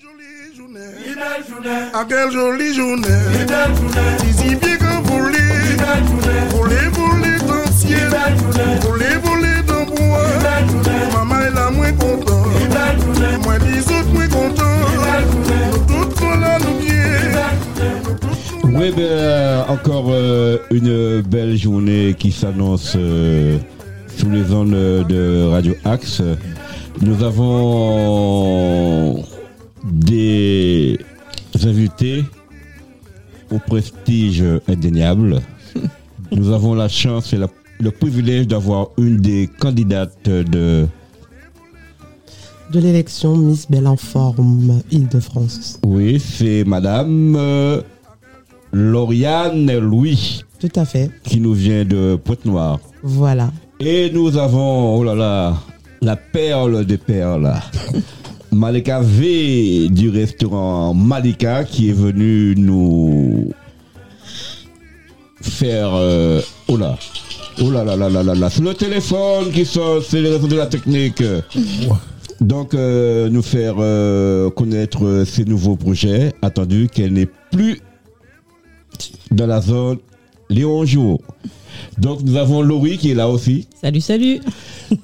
jolie journée. Ah, quelle jolie journée. Bien dans le ciel. Dans bois. Maman est là, moins content. Moi, les autres, moins content. Nous tous, voilà, nous bien. Oui, ben, euh, encore euh, une belle journée qui s'annonce euh, sous les ondes de Radio Axe. Nous avons des invités au prestige indéniable. Nous avons la chance et la- le privilège d'avoir une des candidates de de l'élection Miss Belle en forme Île-de-France. oui, c'est Madame euh, Lauriane Louis Tout à fait. qui nous vient de Pointe-Noire. Voilà. Et nous avons, oh là là, la perle des perles. Malika V du restaurant Malika qui est venu nous faire, euh, oh là, oh là là là là là là, c'est le téléphone qui sonne, c'est les réseaux de la technique. Donc euh, nous faire euh, connaître euh, ces nouveaux projets, attendu qu'elle n'est plus dans la zone Léon Jour. Donc nous avons Laurie qui est là aussi. Salut, salut.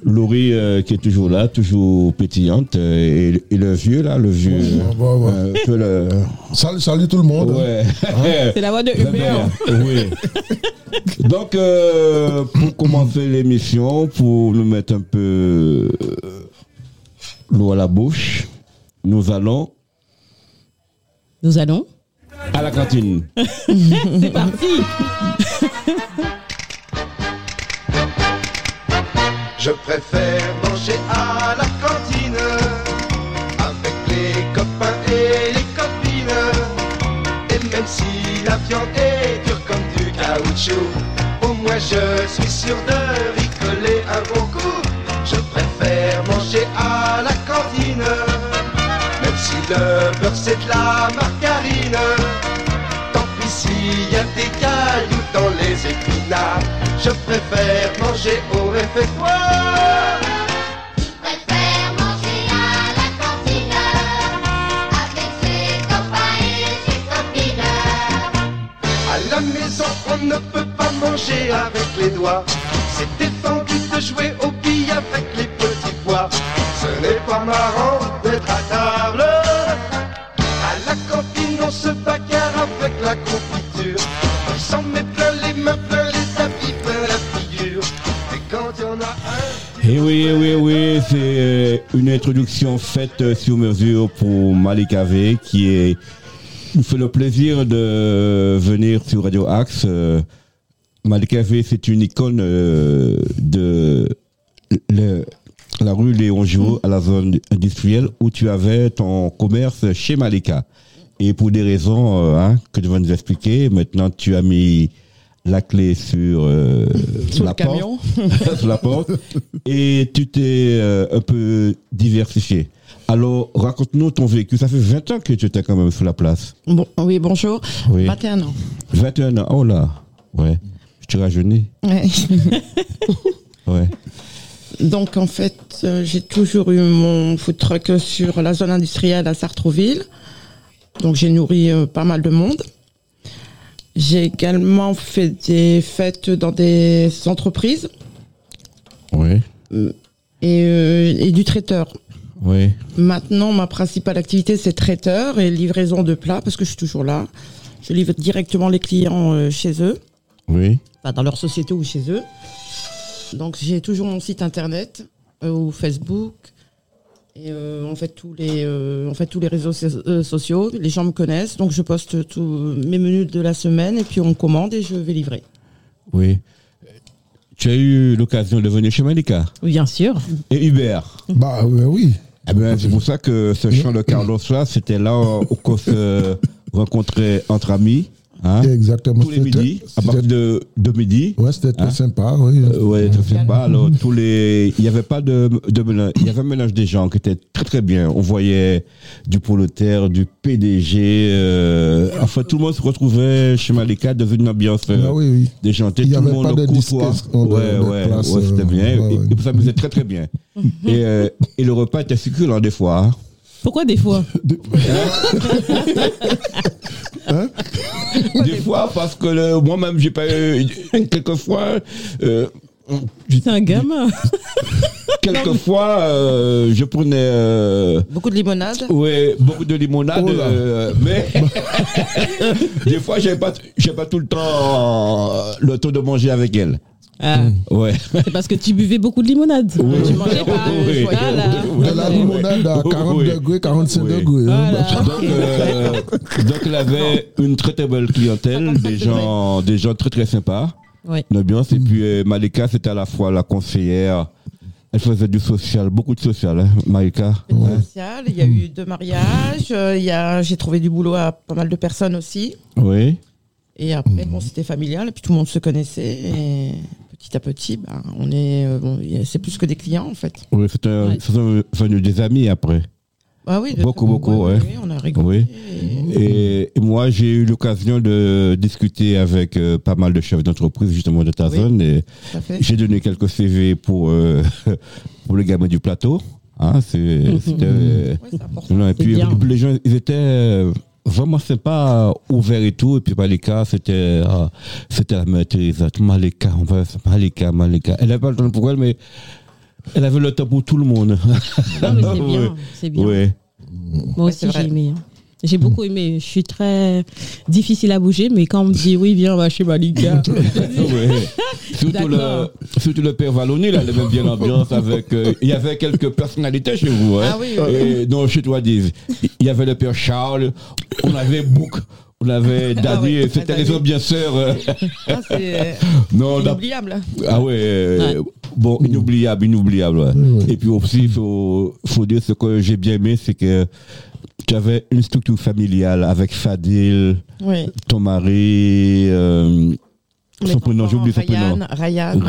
Laurie euh, qui est toujours là, toujours pétillante. euh, et, et le vieux là, le vieux. Ouais, ouais, ouais. euh, le- Salut, salut tout le monde. ouais. C'est la voix de Hubert. Oui. Donc euh, pour commencer l'émission, pour nous mettre un peu l'eau à la bouche, nous allons Nous allons. À la cantine. C'est parti. Je préfère manger à la cantine avec les copains et les copines. Et même si la viande est dure comme du caoutchouc, au moins je suis sûr de rigoler un bon coup. Je préfère manger à la cantine, même si le beurre c'est de la margarine. Dans les épinards, je préfère manger au réfectoire. préfère manger à la cantine avec ses copains et ses copines. À la maison, on ne peut pas manger avec les doigts. C'est défendu de jouer au billes avec les petits pois. Ce n'est pas marrant d'être à table. Et oui, eh oui, eh oui, c'est euh, une introduction faite euh, sur mesure pour Malika V qui est, fait le plaisir de venir sur Radio Axe. Euh, Malika V, c'est une icône de la rue Léon Giraud à la zone industrielle où tu avais ton commerce chez Malika. Et pour des raisons hein, que tu vas nous expliquer, maintenant tu as mis la clé sur, euh, Sur la le camion. porte, sur la porte, et tu t'es euh, un peu diversifié. Alors, raconte-nous ton vécu. Ça fait 20 ans que tu étais quand même sur la place. Bon, oui, bonjour. Oui. 21 ans. 21 ans. Oh là. Ouais. Je te rajeunis. Ouais. Ouais. Donc, en fait, euh, j'ai toujours eu mon food truck sur la zone industrielle à Sartrouville. Donc, j'ai nourri euh, pas mal de monde. J'ai également fait des fêtes dans des entreprises Oui. et, euh, et du traiteur. Oui. Maintenant, ma principale activité, c'est traiteur et livraison de plats parce que je suis toujours là. Je livre directement les clients euh, chez eux. Oui. enfin, dans leur société ou chez eux. Donc j'ai toujours mon site internet euh, ou Facebook. Et euh, on, fait tous les, euh, on fait tous les réseaux so- euh, sociaux. Les gens me connaissent. Donc je poste tous mes menus de la semaine et puis on commande et je vais livrer. Oui. Tu as eu l'occasion de venir chez Malika. Oui, bien sûr. Et Hubert. Bah oui. Eh ben, c'est pour ça que ce chant de Carlos là, c'était là où qu'on se rencontrait entre amis. Hein, Exactement. tous les C'était- midis, à partir de, de midi. Ouais, c'était très Hein? sympa, oui. Euh, ouais, très sympa. Alors, tous les, il n'y avait pas de, de mélange. Il y avait un mélange des gens qui était très très bien. On voyait du prolétaire, du PDG. Euh, enfin, tout le monde se retrouvait chez Malika dans une ambiance euh, Ah oui, oui. déjantée. Il le monde pas de de- Ouais, ouais, ouais, c'était euh, bien. ouais, ouais. et vous amusez très très bien. et, euh, et le repas était succulent des fois. Hein. Pourquoi des fois Des fois, parce que le- moi-même, j'ai pas eu. Quelquefois, euh, C'est un gamin. quelquefois, euh, je prenais. euh, Beaucoup de limonade. Ouais, beaucoup de limonade, Oh euh, mais des fois, j'avais pas, j'avais pas tout le temps euh, le temps de manger avec elle. Ah, Ouais. c'est parce que tu buvais beaucoup de limonade. Tu mangeais pas. Oui. Voilà. De la limonade à 40 Oui. degrés, 45 Oui. degrés. hein. Voilà. Donc, euh, donc, avait une très très belle clientèle, des gens, des gens très très sympas, Ouais. une ambiance. Et puis euh, Malika, c'était à la fois la conseillère. Elle faisait du social, beaucoup de social, hein, Malika. Ouais. sociale, Il y a eu deux mariages. euh, il y a, j'ai trouvé du boulot à pas mal de personnes aussi. Oui. Et après, bon, c'était familial. Et puis tout le monde se connaissait. Et petit à petit, ben, on est, euh, bon, c'est plus que des clients en fait. Oui, c'était Ouais. ce sont des amis après. Ah oui, Beaucoup, beaucoup, ouais. oui, on a rigolé. Oui. Et- moi, j'ai eu l'occasion de discuter avec euh, pas mal de chefs d'entreprise justement de ta Oui. zone. Et j'ai donné quelques CV pour euh, pour les gamins du plateau. Hein, c'est- c'était. Ouais, c'est important. non, et C'est puis bien. les gens, ils étaient euh, vraiment sympas, ouverts et tout. Et puis Malika, c'était euh, c'était la mère Teresa. Malika, on va Malika, Malika. Elle n'avait pas le temps pour elle, mais elle avait le temps pour tout le monde. Non, mais c'est Ouais. bien. C'est bien. Ouais. Moi aussi, j'ai aimé. hein. J'ai beaucoup aimé. Je suis très difficile à bouger, mais quand on me dit oui, viens, on va chez Malika. Ouais. Surtout, le, surtout le père Vallonné, là, il aimait bien l'ambiance avec. euh, il y avait quelques personnalités chez vous, hein. Ah oui, oui. Et, non, chez toi, Div. Il y avait le père Charles, on avait Bouk, on avait Dani, oui, c'était ah, les Dani. ambianceurs. euh, Ah, c'est non, inoubliable. ah ouais, euh, bon, inoubliable, inoubliable. ouais. Et puis aussi, il faut, faut dire ce que j'ai bien aimé, c'est que tu avais une structure familiale avec Fadil, Oui. ton mari, euh, son prénom, j'ai oublié son prénom. Ryan, Ryan,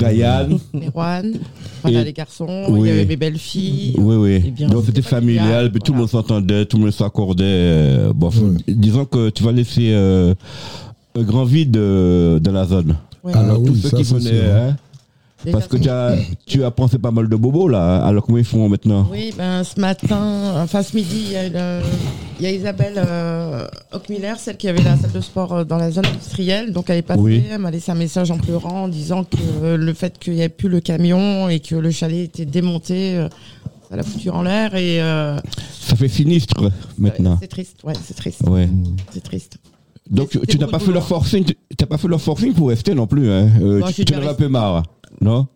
Ryan. Merwan, voilà Et- les garçons, Oui. il y avait mes belles filles. Oui, oui. Bien. Donc c'était familial, tout le monde s'entendait, tout le monde s'accordait. euh, bon, disons que tu vas laisser euh, un grand vide euh, dans la zone. Ouais. Ah Alors oui, tous ceux ça, qui venaient, hein, parce que tu as, tu as pensé pas mal de bobos là, alors comment ils font maintenant? Oui, ben ce matin, enfin ce midi, il y a, le- il y a Isabelle euh, Hockmiller, celle qui avait la salle de sport euh, dans la zone industrielle. Donc elle est passée, Oui. elle m'a laissé un message en pleurant en disant que euh, le fait qu'il n'y ait plus le camion et que le chalet était démonté, euh, ça l'a foutu en l'air et euh, Ça fait sinistre maintenant. c'est triste, ouais, c'est triste, Ouais. c'est triste. Donc tu n'as pas fait de le boulot. forcing, pas fait le forcing pour rester non plus. Hein. Euh, tu en as un peu marre, non?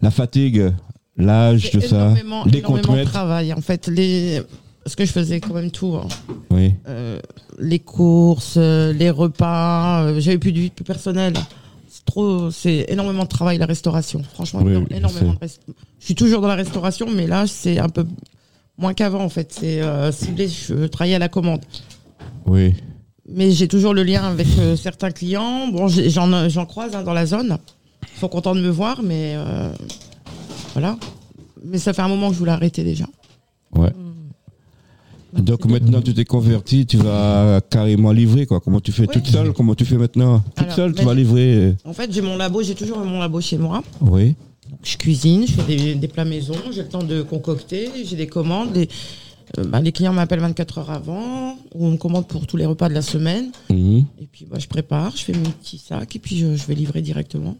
La fatigue, l'âge, tout ça, les contraintes. travail. En fait, les... parce que je faisais quand même tout. hein. Oui. Euh, les courses, euh, les repas, euh, j'avais plus de vie plus personnelle. C'est trop, c'est énormément de travail la restauration. Franchement, Oui, énormément de rest- Je suis toujours dans la restauration, mais là c'est un peu moins qu'avant en fait. C'est euh, ciblé, je travaille à la commande. Oui. Mais j'ai toujours le lien avec euh, certains clients. Bon, j'en croise hein, dans la zone. Ils sont contents de me voir, mais euh, voilà. Mais ça fait un moment que je voulais arrêter déjà. Ouais. Donc maintenant tu t'es converti, tu vas carrément livrer quoi. Comment tu fais Oui. toute seule? Comment tu fais maintenant? Toute Alors, seule, tu vas livrer? En fait, j'ai mon labo, j'ai toujours mon labo chez moi. Oui. Je cuisine, je fais des, des plats maison, j'ai le temps de concocter, j'ai des commandes. Les, euh, bah, les clients m'appellent 24 heures avant, ou on me commande pour tous les repas de la semaine. Mhm. Et puis bah, je prépare, je fais mes petits sacs, et puis je, je vais livrer directement.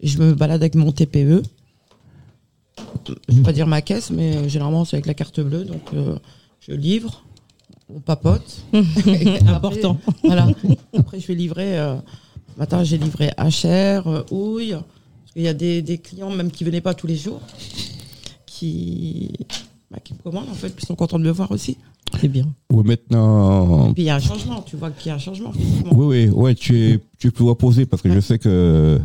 Et je me balade avec mon TPE. Je vais pas dire ma caisse, mais généralement c'est avec la carte bleue, donc euh, je livre, on papote. Et après, Important. voilà. Après, je vais livrer. Euh, ce matin, j'ai livré HR, euh, houille. Parce qu'il y a des, des clients, même qui venaient pas tous les jours, qui, bah, qui me commandent, en fait, puis ils sont contents de me voir aussi. C'est bien. Oui, maintenant. Puis il y a un changement, tu vois qu'il y a un changement. Oui, oui, ouais, tu es, tu es plus reposé parce que je sais que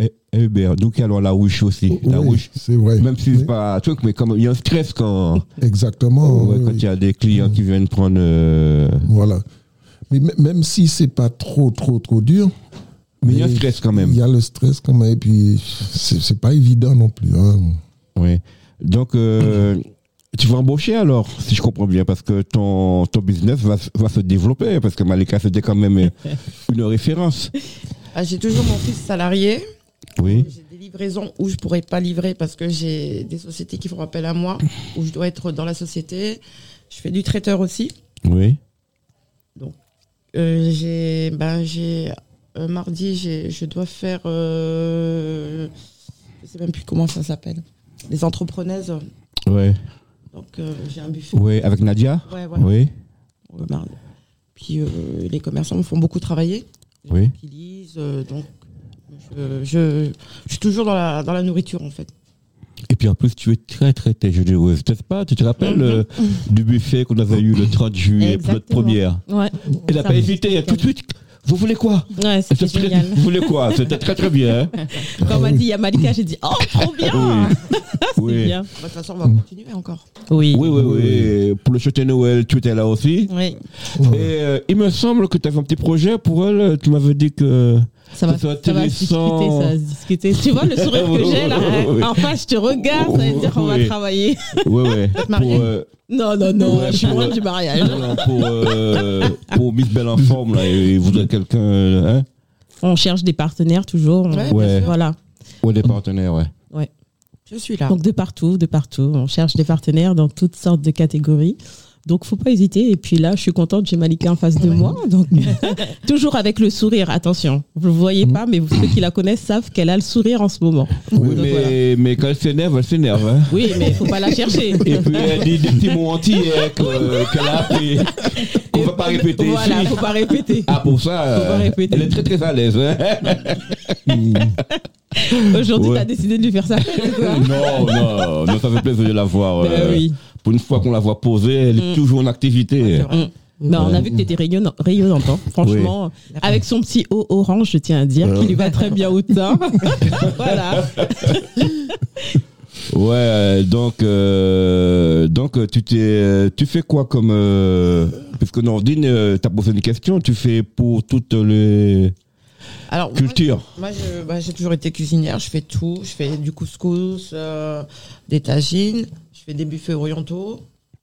eh, eh, eh, qui allons à la ruche aussi, la ruche. c'est vrai. Même si Oui, c'est pas un truc, mais comme il y a un stress quand, Exactement. ouais, oui, quand il y a des clients qui viennent prendre. euh, Voilà. Mais même si c'est pas trop, trop, trop dur. Mais il y a un mais stress quand même. Il y a le stress quand même. Et puis, c'est pas évident non plus. hein. Oui. Donc, euh, tu vas embaucher alors, si je comprends bien, parce que ton, ton business va, va se développer, parce que Malika, c'était quand même euh, une référence. Ah, j'ai toujours mon fils salarié. Oui. J'ai des livraisons où je pourrais pas livrer parce que j'ai des sociétés qui font appel à moi, où je dois être dans la société. Je fais du traiteur aussi. Oui. Euh, j'ai, ben, j'ai, euh, mardi, j'ai, je dois faire, euh, je sais même plus comment ça s'appelle, les entrepreneuses. Ouais. Donc, euh, j'ai un buffet. Oui, avec Nadia Ouais, voilà. Oui. Puis, les commerçants me font beaucoup travailler. Les Oui. donc, je, je, je suis toujours dans la, dans la nourriture, en fait. Et puis en plus, tu es très très très généreuse, n'est-ce pas? Tu te rappelles euh, du buffet qu'on avait eu le 30 juillet pour notre première? Ouais. Elle n'a pas hésité, tout de suite. Vous voulez quoi? Ouais, c'était génial. Vous voulez quoi? C'était très très bien. hein Quand on m'a dit il y a Malika, j'ai dit oh trop bien. Oui. C'est Oui. bien. Bah, De toute façon, on va continuer encore. Oui. Oui, oui, oui. Pour le château Noël, tu étais là aussi. Oui. Et euh, il me semble que tu avais un petit projet pour elle. Tu m'avais dit que. Ça va, ça va se discuter, ça va se discuter. Tu vois le sourire que j'ai là. En face, je te regarde, ça veut dire qu'on va Oui. travailler. Ouais, ouais. Pour, euh, Non, non, non, Ouais, je suis pour- loin du mariage. non, non, pour, euh, pour Miss Belle en forme, là, il voudrait quelqu'un. euh, Hein? On cherche des partenaires toujours. on- Ouais, Ouais. Voilà. Ou des partenaires, ouais. Je suis là. Donc de partout, de partout. On cherche des partenaires dans toutes sortes de catégories. Donc faut pas hésiter. Et puis là, je suis contente, j'ai Malika en face de moi. Donc toujours avec le sourire. Attention, vous le voyez pas, mais ceux qui la connaissent savent qu'elle a le sourire en ce moment. Oui, Donc, mais, voilà. mais quand elle s'énerve, elle s'énerve. Hein. Oui, mais faut pas la chercher. Et puis elle dit des petits mots entiers que- qu'elle a appris, qu'on ne va pas répéter Voilà, faut pas répéter. Ah, pour ça, euh, elle est très très à l'aise. Hein. Aujourd'hui, Ouais. tu as décidé de lui faire ça. non, non, non, ça fait plaisir de la voir. Ben euh, oui. Pour une fois qu'on la voit poser, elle est Mm. toujours en activité. Ben, on a vu que tu étais rayonnant, rayonnante. hein. Franchement, avec son petit haut orange, je tiens à dire, qui lui va très bien au teint. voilà. Ouais, euh, donc, euh, donc euh, tu, t'es, euh, tu fais quoi comme. Euh, puisque Nordine, euh, t'as posé une question, tu fais pour toutes les Alors, moi, cultures. Moi, je- bah, j'ai toujours été cuisinière. Je fais tout. Je fais du couscous, euh, des tagines. Je fais des buffets orientaux.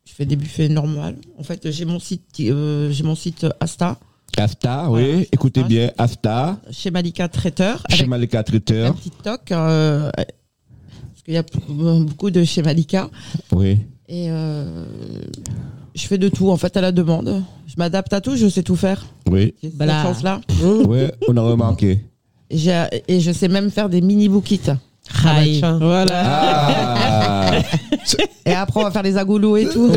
Je fais des buffets normaux. En fait, j'ai mon site, euh, j'ai mon site Asta Asta, oui, Voilà, écoutez Asta. bien, Asta, chez Malika Traiteur chez Malika un Traiteur. petit toc. euh, parce qu'il y a beaucoup de chez Malika. Oui. Et euh, je fais de tout en fait à la demande. Je m'adapte à tout. Je sais tout faire. Oui, J'ai cette Voilà. chance là. ouais, on a remarqué. Et, je sais même faire des mini Aïe. Voilà. Ah Et après, on va faire les agoulous et tout.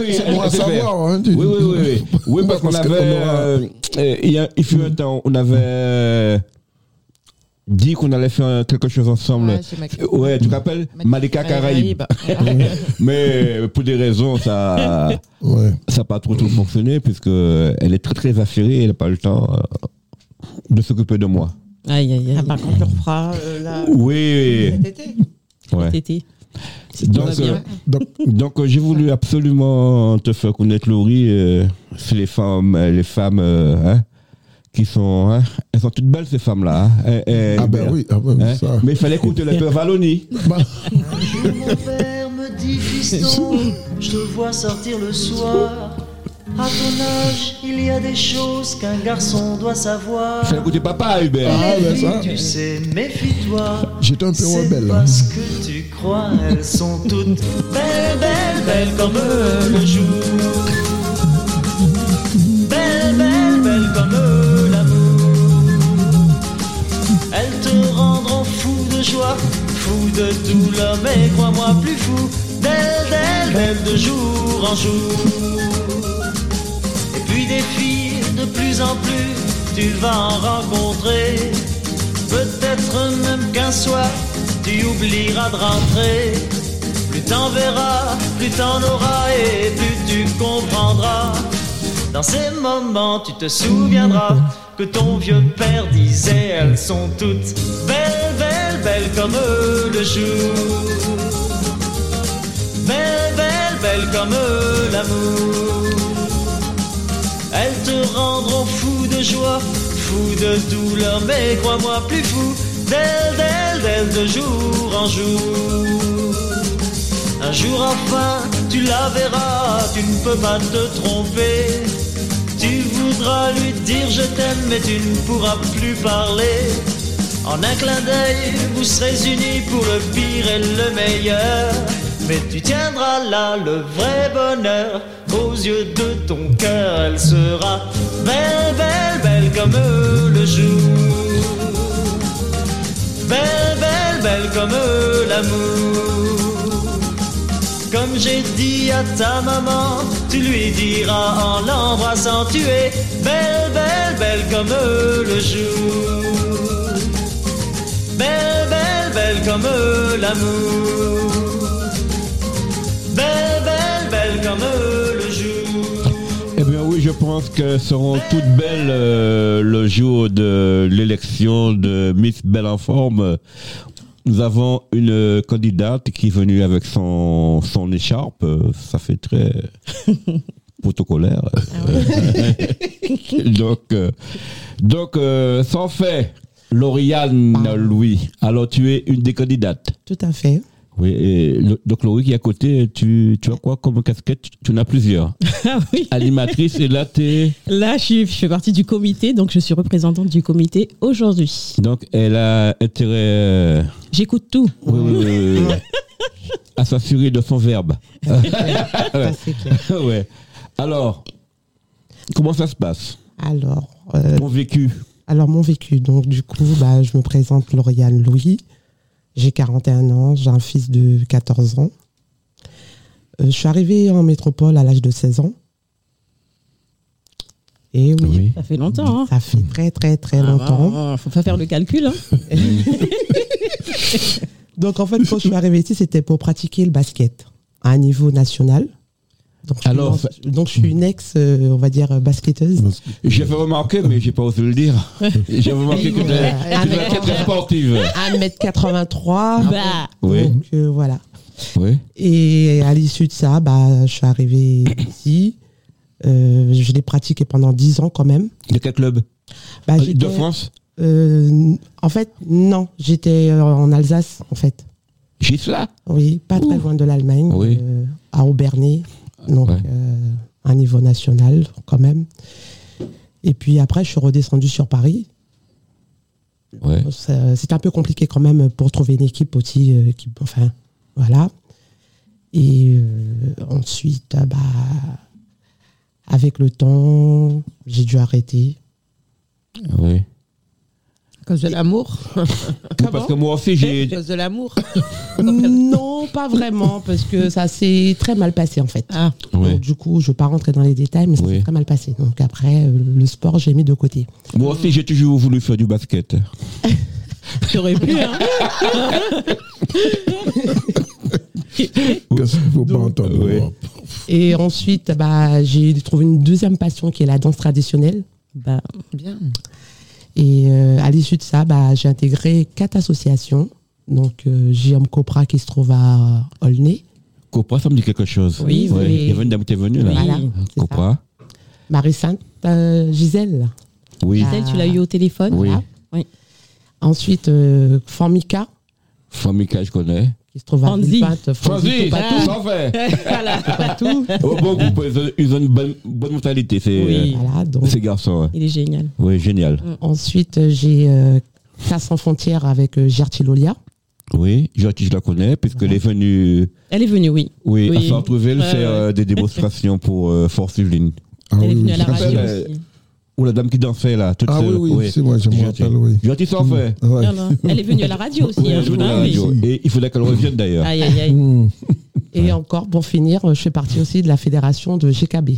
oui, C'est bon à savoir. Hein, Oui, oui, oui, oui. Oui, parce qu'on avait. euh, euh, il, y a, il fut un temps, on avait euh, dit qu'on allait faire quelque chose ensemble. Ouais, tu te rappelles? Malika Caraïbes. Mais pour des raisons, ça Ouais. ça n'a pas trop, trop fonctionné, puisque elle est très très affairée, elle n'a pas le temps euh, de s'occuper de moi. Aïe, aïe, Ah, aïe. par contre, on refera euh, là, Oui, cet été. ouais. Tété. Donc, va bien. euh, Donc, donc euh, j'ai voulu absolument te faire connaître Laurie. euh, c'est les femmes, euh, les femmes euh, hein, qui sont, hein, elles sont toutes belles ces femmes-là. hein. Ah ben bien. oui, ah ben, Hein, ça. Mais il fallait écouter le père Valloni. Bah, Mon père me dit fiston, je te vois sortir le soir. À ton âge, il y a des choses qu'un garçon doit savoir. Il fallait écouter papa, Hubert. Ah, ben ça. Tu sais, méfie-toi. J'étais un peu C'est rebelle. hein. ce que tu crois, elles sont toutes belles, belles, belles comme le jour. Belles, belles, belles comme l'amour. Elles te rendront fou de joie, fou de douleur, mais crois-moi plus fou. Belles, belles, belles de jour en jour. De plus en plus, tu vas en rencontrer. Peut-être même qu'un soir, tu oublieras de rentrer. Plus t'en verras, plus t'en auras et plus tu comprendras. Dans ces moments, tu te souviendras que ton vieux père disait elles sont toutes belles, belles, belles comme le jour. Belles, belles, belles comme l'amour. Elles te rendront fou de joie, fou de douleur, mais crois-moi plus fou d'elles, d'elles, d'elles de jour en jour. Un jour enfin, tu la verras, tu ne peux pas te tromper. Tu voudras lui dire je t'aime, mais tu ne pourras plus parler. En un clin d'œil, vous serez unis pour le pire et le meilleur. Mais tu tiendras là le vrai bonheur aux yeux de ton cœur. Elle sera belle, belle, belle comme le jour. Belle, belle, belle comme l'amour. Comme j'ai dit à ta maman, tu lui diras en l'embrassant, tu es belle, belle, belle comme le jour. Belle, belle, belle comme l'amour. Belle, belle, belle comme je pense qu'elles seront toutes belles euh, le jour de l'élection de Miss Belle en forme. Nous avons une candidate qui est venue avec son, son écharpe. Ça fait très protocolaire. donc, euh, donc euh, sans fait, Lauriane Ah. Louis. Alors tu es une des candidates. Tout à fait. Oui, et le- donc Laurie qui est à côté, tu, tu as quoi comme casquette? Tu en as plusieurs. Ah oui. Animatrice, et là tu es... Là, je, suis- je fais partie du comité, donc je suis représentante du comité aujourd'hui. Donc elle a intérêt... euh, J'écoute tout. Oui, oui, oui, oui. à s'assurer de son verbe. Ça, c'est clair. ouais. Alors, comment ça se passe? Alors, euh, Ton vécu? alors, mon vécu. Donc, du coup, bah, je me présente Lauriane Louis. J'ai 41 ans. J'ai un fils de 14 ans. Euh, je suis arrivée en métropole à l'âge de 16 ans. Et oui, Ça fait longtemps. Hein. ça fait très, très, très Ah, longtemps. bah, faut pas faire le calcul. Hein. Donc, en fait, quand je suis arrivée ici, c'était pour pratiquer le basket à un niveau national. Donc, je suis, une- ça- donc, je suis une ex, euh, on va dire, basketteuse. J'ai fait remarquer, mais j'ai pas osé le dire. J'ai remarqué que tu étais très sportive. 1m83. Bah, Oui, Donc, euh, voilà. oui. Et à l'issue de ça, bah, je suis arrivée ici. Euh, je l'ai pratiqué pendant 10 ans quand même. De quel club? Bah, De j'étais- France? Euh, En fait, non. J'étais euh, en Alsace, en fait. Gisela Oui, pas très loin de l'Allemagne. Oui. euh, à Aubernay. Donc, Ouais. euh, un niveau national quand même. Et puis après, je suis redescendue sur Paris. Ouais. C'était un peu compliqué quand même pour trouver une équipe aussi. euh, qui, enfin, voilà. Et euh, ensuite, ah bah, avec le temps, j'ai dû arrêter. Oui. Cause de l'amour. Parce que moi aussi, À j'ai. cause de l'amour. non, pas vraiment, parce que ça s'est très mal passé en fait. Ah, Ouais. Donc, du coup, je ne vais pas rentrer dans les détails, mais ça Oui. s'est très mal passé. Donc après, euh, le sport, j'ai mis de côté. Moi aussi, j'ai toujours voulu faire du basket. j'aurais pu. Hein. Faut pas entendre oui. Europe Et ensuite, bah, j'ai trouvé une deuxième passion qui est la danse traditionnelle. Bah, bien. Et euh, à l'issue de ça, bah, j'ai intégré quatre associations. Donc, euh, JM Copra qui se trouve à Aulnay, Copra, ça me dit quelque chose. Oui, Ouais. oui. Il y avait une dame qui est venue là. Voilà, Copra. Marie-Sainte euh, Gisèle. Oui. Gisèle, tu l'as eu au téléphone Oui. Voilà. Oui. Ensuite, euh, Formica Famika, je connais. Qui se trouve à Franzi. Villepinte. Francis, Topatou. ils ont- une bonne, bonne mentalité, ces, Oui. Voilà, donc. ces garçons. ouais. Il est génial. Oui, génial. Ensuite, euh, j'ai euh, Classe sans frontières avec euh, Gertie Lolia. Oui, Jacques, je la connais, puisqu'elle est venue Elle est venue, oui. oui, Oui. à Sartreville Ouais, faire euh, des démonstrations pour euh, Force Yveline. Ah Elle est oui, venue à la radio aussi. Ou la dame qui dansait là, toute Ah seule. oui, oui, c'est moi, je me rappelle, oui. Gentil sans fait. Ouais. Non, non. Elle est venue à la radio aussi. Oui, hein, elle joue dans ah la radio. Et il faudrait qu'elle revienne d'ailleurs. Aïe, aïe, aïe. Mmh. Et encore, pour finir, euh, je fais partie aussi de la fédération de GKB.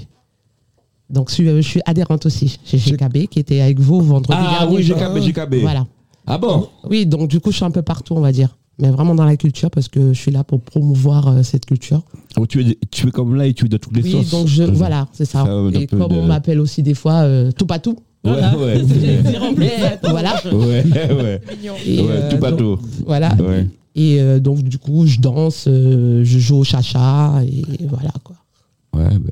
Donc, je suis, euh, je suis adhérente aussi chez GKB, qui était avec vous vendredi Ah dernier. oui, GKB, GKB. Voilà. Ah bon? Oui, donc du coup, je suis un peu partout, on va dire. Mais vraiment dans la culture, parce que je suis là pour promouvoir euh, cette culture. Oh, tu, es, tu es comme là et tu es de toutes les Oui, sauces. donc je, Euh, voilà, c'est ça. Et comme de- on m'appelle aussi des fois euh, tout pas tout. Ouais, Voilà. ouais. Voilà. ouais, ouais. Et, Ouais, tout donc. Voilà. Ouais. Et euh, donc, du coup, je danse, je joue au chacha, et voilà quoi. Ouais, ben.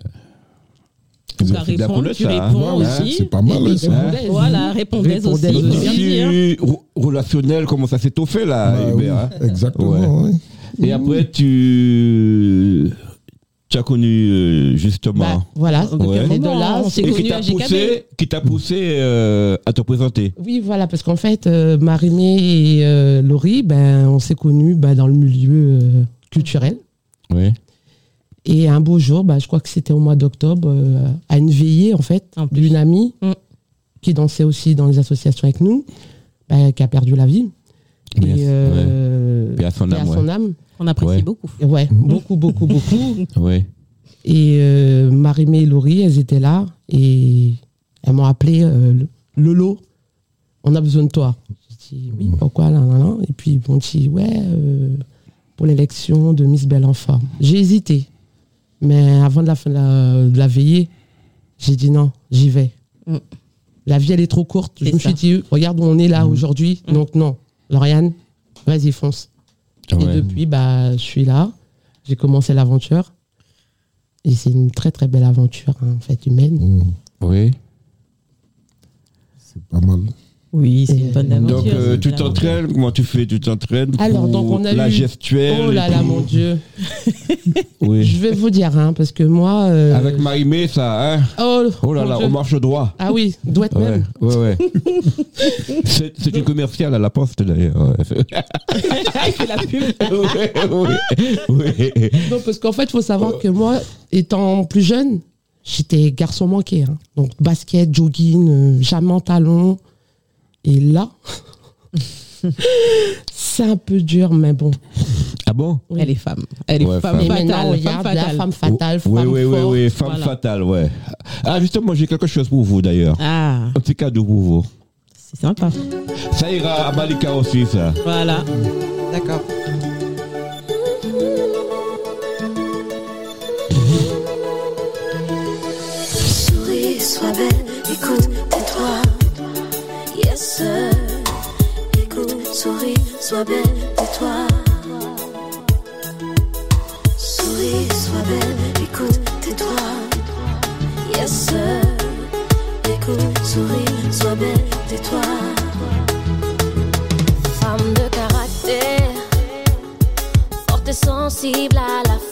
C'est la réponds, couleur, tu ça, hein. réponds Ouais, aussi. C'est pas mal, ça. Voilà, répondez aussi. Relationnel, comment ça s'est fait là, Bah Hubert, oui, hein? Exactement, oui. Et après, tu, tu as connu euh, justement. Bah, voilà. Ouais. De là, qui connu à poussé, qui t'a poussé euh, à te présenter? Oui, voilà, parce qu'en fait, euh, Marimé et euh, Laurie, ben, on s'est connus ben, dans le milieu euh, culturel. Oui. Et un beau jour, bah, je crois que c'était au mois d'octobre, euh, à une veillée, en fait, d'une amie Mm. qui dansait aussi dans les associations avec nous, bah, qui a perdu la vie. Bien, et euh, à son âme, à son âme. On apprécie Ouais. beaucoup. Ouais, beaucoup, beaucoup, beaucoup. Oui. Et euh, Marimé et Laurie, elles étaient là et elles m'ont appelé euh, le- Lolo, on a besoin de toi. J'ai dit oui, pourquoi là, là, là? Et puis ils m'ont dit ouais, euh, pour l'élection de Miss Belle en forme. J'ai hésité, mais avant de la fin de la, de la veillée, j'ai dit non, j'y vais. Mm. La vie elle est trop courte. Je me ça. suis dit regarde où on est là aujourd'hui, Mm. donc non, Lauriane, vas-y fonce. Et Ouais. depuis, bah, je suis là. J'ai commencé l'aventure. Et c'est une très très belle aventure, hein, en fait, humaine. Oui. c'est pas mal. Oui, c'est une bonne aventure. Donc, euh, tu t'entraînes Comment tu fais Tu t'entraînes Alors, donc, on a la eu- gestuelle Oh là là, mon Dieu. Oui. Je vais vous dire, hein, parce que moi. euh, Avec Marimé, ça, hein Oh, Oh là là, Dieu. on marche droit. Ah oui, doit être Ouais, même. ouais, ouais. c'est c'est une commerciale à la poste d'ailleurs. Il fait la pub. oui, oui, oui. Non, parce qu'en fait, il faut savoir que moi, étant plus jeune, j'étais garçon manqué. hein. Donc, basket, jogging, euh, jamais en talon. Et là, c'est un peu dur, mais bon. Ah bon? Oui. Elle est femme. Elle est Ouais, femme fatale. regarde, Femme la fatale. femme fatale, femme Oui, oui, oui, forte. oui, femme Voilà. fatale, ouais. Ah, justement, j'ai quelque chose pour vous d'ailleurs. Ah, Un petit cadeau pour vous. c'est sympa. Ça ira à Malika aussi, ça. Voilà. D'accord. Souris, sois belle, écoute, tais-toi. Écoute, souris, sois belle, tais-toi. Souris, sois belle, écoute, tais-toi. Yes, sir. Écoute, souris, sois belle, tais-toi. Femme de caractère, forte et sensible à la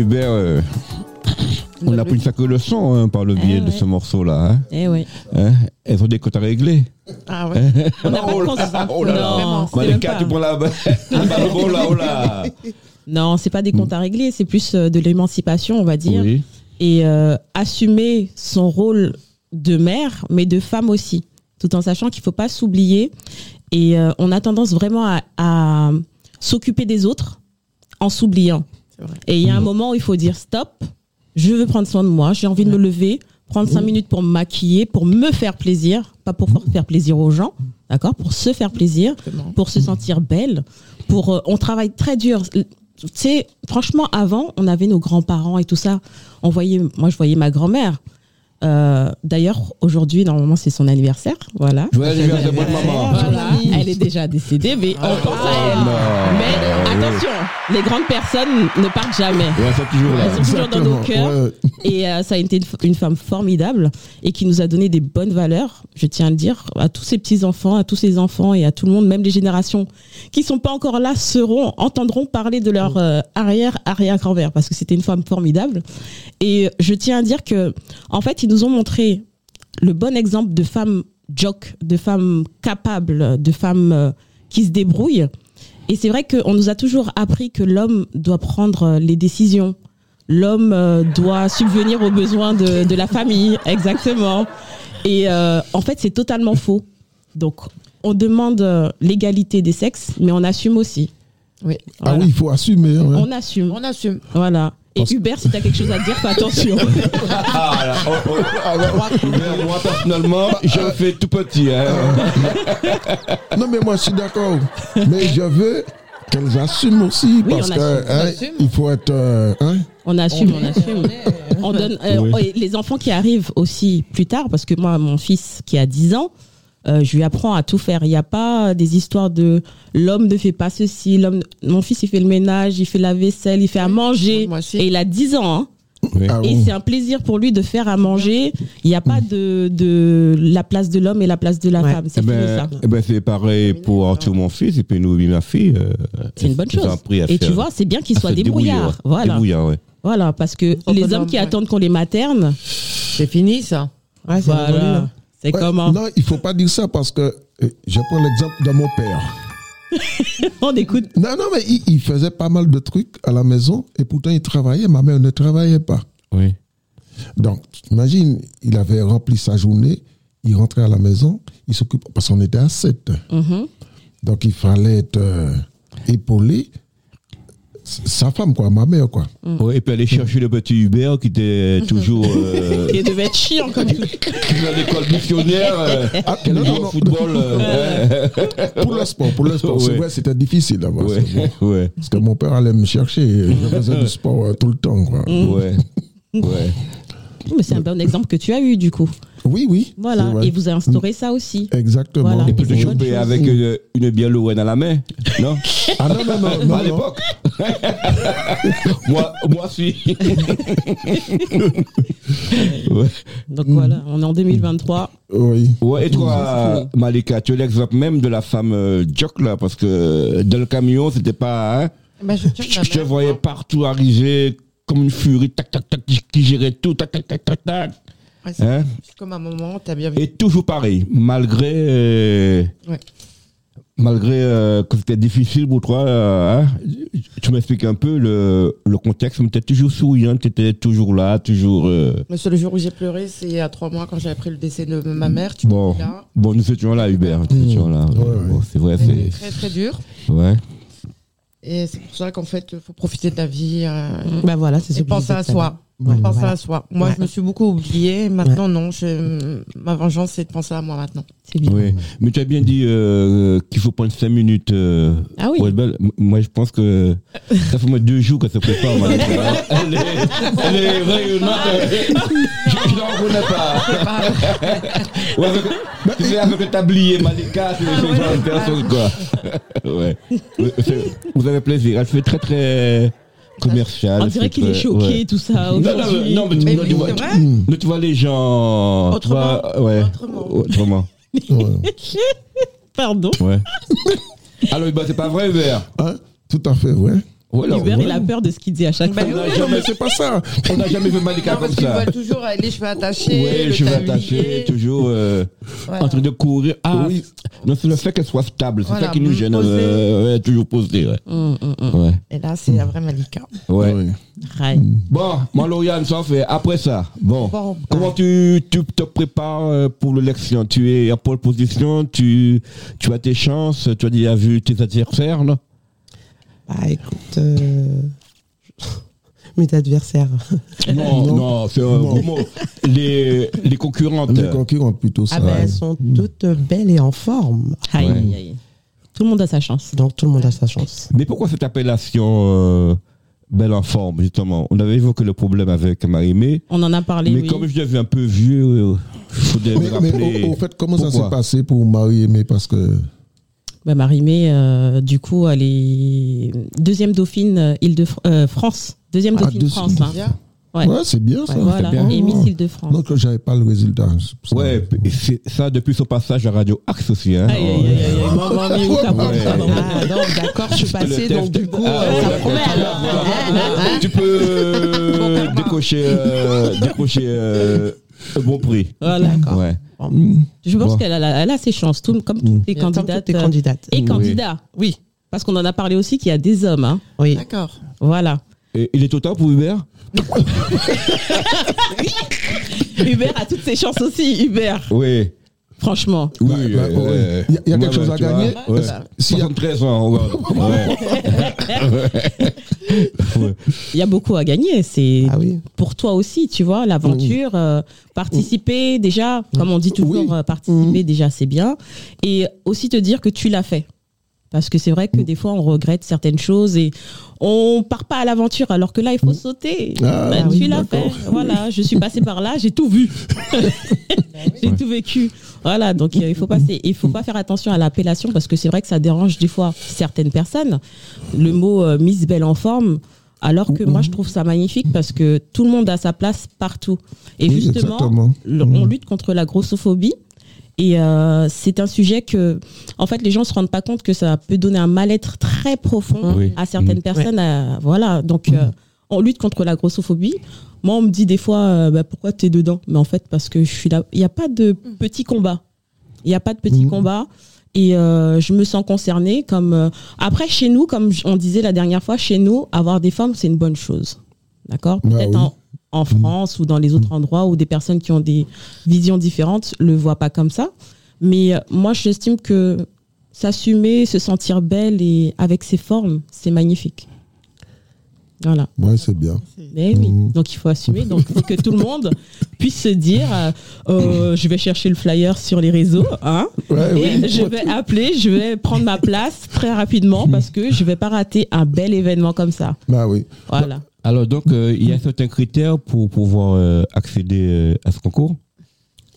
Hubert, euh, on a pris une sacrée leçon hein, par le biais Eh de ouais. ce morceau-là. Hein. Eh oui. Hein Elles ont des comptes à régler. Ah ouais. On n'a pas Oh de oh là là. Malika, pas. tu prends la balle. Oh là, oh là. Non, c'est pas des comptes à régler, c'est plus euh, de l'émancipation, on va dire. Oui. Et euh, assumer son rôle de mère, mais de femme aussi, tout en sachant qu'il faut pas s'oublier. Et euh, on a tendance vraiment à, à s'occuper des autres en s'oubliant. Et il y a un moment où il faut dire stop, je veux prendre soin de moi, j'ai envie de me lever, prendre cinq minutes pour me maquiller, pour me faire plaisir, pas pour faire plaisir aux gens, d'accord Pour se faire plaisir, Exactement. pour se sentir belle, pour euh, on travaille très dur. Tu sais, franchement, avant, on avait nos grands-parents et tout ça. On voyait, moi, je voyais ma grand-mère. Euh, D'ailleurs, aujourd'hui, normalement, c'est son anniversaire. Voilà. Joyeux anniversaire, bonne maman. Voilà. Elle est déjà décédée, mais on pense à elle. non. Mais attention, les grandes personnes ne partent jamais. Ouais, c'est toujours là. Elles sont toujours dans nos cœurs. ouais. Et euh, ça a été une, femme formidable et qui nous a donné des bonnes valeurs, je tiens à le dire, à tous ces petits-enfants, à tous ces enfants et à tout le monde, même les générations qui sont pas encore là, seront, entendront parler de leur euh, arrière, arrière-grand-mère, parce que c'était une femme formidable. Et je tiens à dire que, en fait, ils nous ont montré le bon exemple de femmes jock, de femmes capables, de femmes euh, qui se débrouillent. Et c'est vrai qu'on nous a toujours appris que l'homme doit prendre euh, les décisions. L'homme euh, doit subvenir aux besoins de, de la famille, exactement. Et euh, en fait, c'est totalement faux. Donc, on demande l'égalité des sexes, mais on assume aussi. Oui. Ah oui, il faut assumer. hein, ouais. On assume. On assume. Voilà. Et Parce- Hubert, si tu as quelque chose à dire, fais attention. Ah, là, oh, oh, ah, moi, personnellement, je le fais tout petit. Hein. Non, mais moi, je suis d'accord. mais je veux qu'elles assument aussi. Oui, parce on que assume, on hein, faut être. euh, hein, On assume, on assume. On donne, euh, Oui. et les enfants qui arrivent aussi plus tard, parce que moi, mon fils qui a 10 ans, euh, je lui apprends à tout faire. Il n'y a pas des histoires de l'homme ne fait pas ceci, l'homme. Mon fils, il fait le ménage, il fait la vaisselle, il fait à manger. Moi aussi. Et il a 10 ans, hein. Oui. ah Et c'est un plaisir pour lui de faire à manger. Il n'y a pas de, de la place de l'homme et la place de la Ouais. femme. C'est Eh fini ben, ça. eh ben, c'est pareil pour Arthur, mon fils, et puis nous, ma fille. euh, C'est une bonne chose. Et tu vois, c'est bien qu'il soit débrouillard. Voilà. Débrouillard, ouais. Voilà, parce que les hommes qui ouais. attendent qu'on les materne, C'est fini, ça. Ouais, voilà. C'est Ouais, comment Non, il faut pas dire ça parce que euh, je prends l'exemple de mon père. On écoute. Non, non, mais il, il faisait pas mal de trucs à la maison et pourtant il travaillait. Ma mère ne travaillait pas. Oui. Donc, imagine, il avait rempli sa journée, il rentrait à la maison, il s'occupe, parce qu'on était à 7. Mhm. Donc, il fallait être euh, épaulé. Sa femme, quoi, ma mère, quoi. Ouais, et puis aller chercher le petit Hubert qui était toujours euh, Il devait être chiant comme tout. qui est à l'école missionnaire, euh, Ah, qui non, non, football. euh, Pour le sport, pour le sport. C'est vrai, c'était difficile d'abord. ouais, c'est bon. ouais, Parce que mon père allait me chercher. Je faisais du sport euh, tout le temps, quoi. ouais, ouais. Mais c'est un bon exemple que tu as eu du coup. Oui, oui. Voilà. Et vous avez instauré ça aussi. Exactement. Voilà. Et puis choper avec euh, une bière Lorraine à la main, non? Ah non, non, non, non, À l'époque Moi, moi si. ouais. Donc voilà, on est en 2023. Oui. Ouais, et toi, Malika, tu es l'exemple même de la femme euh, jock là, parce que dans le camion, c'était pas. Hein, Bah, je te voyais partout arriver comme une furie, tac, tac, tac, qui- qui gérait tout, tac, tac, tac, tac, tac. Ouais, c'est Hein? C'est comme un moment, t'as bien vu. Et toujours pareil, malgré. euh, Ouais. Malgré euh, que c'était difficile pour toi, euh, hein, tu m'expliques un peu le, le contexte, mais tu étais toujours souriant, tu étais toujours là, toujours. euh, Le seul jour où j'ai pleuré, c'est il y a trois mois quand j'ai appris le décès de ma mère. Tu Bon, là. bon, nous étions là, Hubert. Nous étions là. Ouais, ouais. Bon, c'est vrai, c'est. très très dur. Ouais. Et c'est pour ça qu'en fait, il faut profiter de la vie. euh, Bah voilà, c'est ce et que je penser à à soi. Ouais, penser voilà. à soi. Moi, Ouais. je me suis beaucoup oubliée. Maintenant, non. Je, ma vengeance, c'est de penser à moi maintenant. C'est bien. Oui, mais tu as bien dit euh, qu'il faut prendre 5 minutes. euh, Ah oui. pour être belle. M- Moi, je pense que ça fait moins de deux jours qu'elle se prépare. Elle, est, elle est rayonnante. Je je n'en reconnais pas. Ouais, avec, tu sais, avec le tablier Malika, c'est ce genre de personne, quoi. ouais. C'est- Vous avez plaisir. Elle fait très, très commercial. On dirait qu'il est choqué, ouais. tout ça. Non, non, mais- non, mais tu, Mais non, oui, tu vois, tu- non, tu vois les gens. tu Autrement. vois, ouais, Autrement. autrement. Pardon. Ouais. Alors, bah, c'est pas vrai, Hubert? Hein? Tout à fait, ouais. Ouais, là, Hubert, ouais. il a peur de ce qu'il dit à chaque Bah fois. On n'a oui, jamais, c'est pas ça. on n'a jamais vu Malika Non, comme parce qu'ils ça. veulent toujours avec les cheveux attachés, Ouais, le je vais tablier. attacher, toujours euh, Voilà. en train de courir. Ah, Oui. non, c'est le fait qu'elle soit stable, c'est Voilà, ça qui nous gêne. euh, ouais, toujours posée, ouais. Hum, hum, hum. ouais. Et là, c'est la vraie Malika. ouais. Oui. Right. Bon, Maloriane, ça fait. Après ça, bon, Bon, comment tu, tu te prépares euh, pour l'élection Tu es en pole position, tu, tu as tes chances, tu as déjà vu tes adversaires, non Bah écoute, euh, mes adversaires. Non, Non. non, c'est un Non. gros mot. Les, les concurrentes. Les concurrentes plutôt ça. Ah ben, elles sont toutes belles et en forme. Aïe, Ouais. aïe, aïe. Tout le monde a sa chance. Donc tout le monde a sa chance. Mais pourquoi cette appellation euh, belle en forme, justement? On avait évoqué le problème avec Marimé, On en a parlé, mais oui. comme je l'ai vu un peu vieux, il faudrait Mais, me rappeler. mais au, au fait, comment ça s'est passé pour Marie-Aimée Parce que. Bah, Marie-Mé, euh, du coup, elle est deuxième dauphine euh, Île-de-France. deuxième Ah, dauphine. France. hein. Ouais. Ouais, c'est bien ça. Voilà, bien. et Miss Oh. Île-de-France. Donc, j'avais pas le résultat. Ouais, c'est ça depuis son passage à Radio Axe aussi. Hein. Aïe, aïe, aïe, maman, mais où t'as Ouais. ça, Ah donc d'accord, je suis test. donc du coup, Ah, euh, ouais, ça d'accord. promet alors. Voilà. Tu peux euh, décocher, euh, décocher euh, un bon prix. Voilà. Ouais. Je pense Bon. qu'elle a, la- elle a ses chances, tout, comme toutes les Comme candidates. toutes les candidates. Et candidats. Oui. Parce qu'on en a parlé aussi qu'il y a des hommes. Hein. Oui. D'accord. Voilà. Et il est au temps pour Hubert Hubert a toutes ses chances aussi, Hubert. Oui. Oui. Franchement. Bah, bah, euh, ouais. ouais. Il y a- il y a quelque Ouais, chose à vois, gagner. 73 ans, ouais. Ouais. Ouais. Il y a beaucoup à gagner. C'est Ah oui. pour toi aussi, tu vois, l'aventure, euh, participer déjà, comme on dit toujours, Oui. euh, participer déjà c'est bien, et aussi te dire que tu l'as fait. Parce que c'est vrai que des fois on regrette certaines choses et on part pas à l'aventure alors que là il faut sauter. Ah, Ben, oui, tu l'as fait. Voilà, je suis passé par là, j'ai tout vu. j'ai tout vécu. Voilà, donc il faut passer. Il faut pas faire attention à l'appellation parce que c'est vrai que ça dérange des fois certaines personnes. Le mot euh, Miss Belle en forme. Alors que moi, je trouve ça magnifique parce que tout le monde a sa place partout. Et Oui, justement, exactement. on lutte contre la grossophobie. Et euh, c'est un sujet que, en fait, les gens se rendent pas compte que ça peut donner un mal-être très profond Oui. à certaines Mhm. personnes. à- voilà, donc euh, on lutte contre la grossophobie. Moi, on me dit des fois, euh, bah, pourquoi tu es dedans? Mais en fait, parce que je suis là. Il n'y a pas de petit combat. Il n'y a pas de petit combat. Et euh, je me sens concernée. Comme euh, après, chez nous, comme on disait la dernière fois, chez nous, avoir des femmes, c'est une bonne chose. D'accord? Bah Peut-être oui. en, en France ou dans les autres endroits où des personnes qui ont des visions différentes le voient pas comme ça. Mais euh, moi, j'estime que s'assumer, se sentir belle et avec ses formes, c'est magnifique. Voilà. Ouais, c'est bien. Mais oui, Mhm. donc il faut assumer. Donc il faut que tout le monde puisse se dire euh, euh, je vais chercher le flyer sur les réseaux, hein, Ouais, et oui. je vais appeler, je vais prendre ma place très rapidement parce que je vais pas rater un bel événement comme ça. Bah oui. Voilà. Alors, donc, euh, il y a certains critères pour pouvoir euh, accéder euh, à ce concours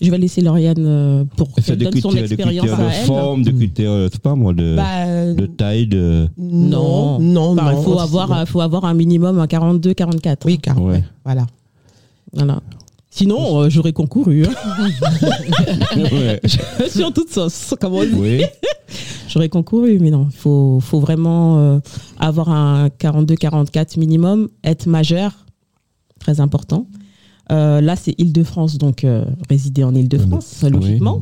Je vais laisser Lauriane euh, pour qu'elle donne son critères, des expérience critères à de elle. forme, des critères, euh, c'est pas moi, de, Bah, de taille, de. non, non, Bah, non. il faut avoir, faut avoir un minimum un 42, 44. Oui, car Ouais. voilà. Voilà. Sinon, euh, j'aurais concouru. hein. Ouais. Je suis en toute sauce, comme on dit. Oui. J'aurais concouru, mais non. Il faut, faut vraiment euh, avoir un 42-44 minimum, être majeur, très important. Euh, là, c'est Île-de-France, donc résider en Île-de-France, logiquement.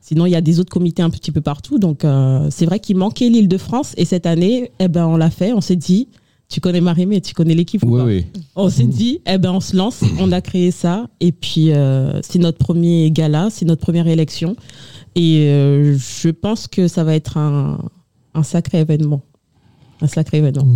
Sinon, il y a des autres comités un petit peu partout. Donc, c'est vrai qu'il manquait l'Île-de-France. Et cette année, eh ben, on l'a fait. On s'est dit, tu connais Marimé, tu connais l'équipe ou Oui, pas oui. On s'est dit, eh ben, on se lance. On a créé ça. Et puis, euh, c'est notre premier gala, c'est notre première élection. Et euh, je pense que ça va être un, un sacré événement. Un sacré événement.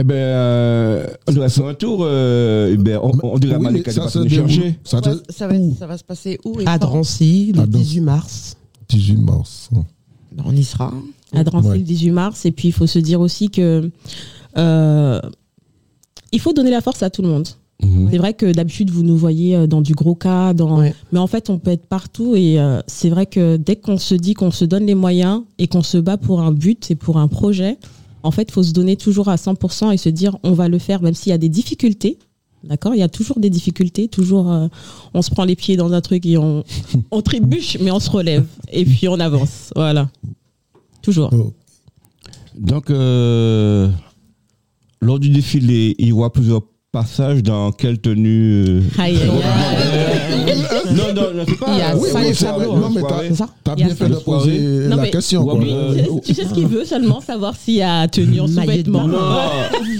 Eh ben, euh, on doit faire un tour, euh, Hubert. On, on dirait à Oui, Malika mais de ça déroule- chercher. Ça Ça, va, ça va se passer où À Drancy, le À Drancy. 18 mars. 18 mars. Ben, On y sera. à Drancy Ouais. le 18 mars. Et puis, il faut se dire aussi que euh, il faut donner la force à tout le monde. Mhm. C'est vrai que d'habitude, vous nous voyez euh, dans du gros cas, dans... Ouais. mais en fait, on peut être partout. Et euh, c'est vrai que dès qu'on se dit qu'on se donne les moyens et qu'on se bat pour un but et pour un projet, en fait, il faut se donner toujours à 100% et se dire on va le faire, même s'il y a des difficultés. D'accord? Il y a toujours des difficultés, toujours euh, on se prend les pieds dans un truc et on, on trébuche, mais on se relève et puis on avance. Voilà. Toujours. Donc, euh, lors du défilé, il y aura plusieurs passages dans quelle tenue euh, Aïe, aïe, aïe. Non, non, non, c'est pas. Il y a Oui, cinq oui, tableaux, vrai. Non, hein. mais t'as- ça T'as bien fait de poser Non, la mais- question. Quoi. Tu sais- ce qu'il veut seulement savoir s'il y a tenue en sous-vêtements. Non,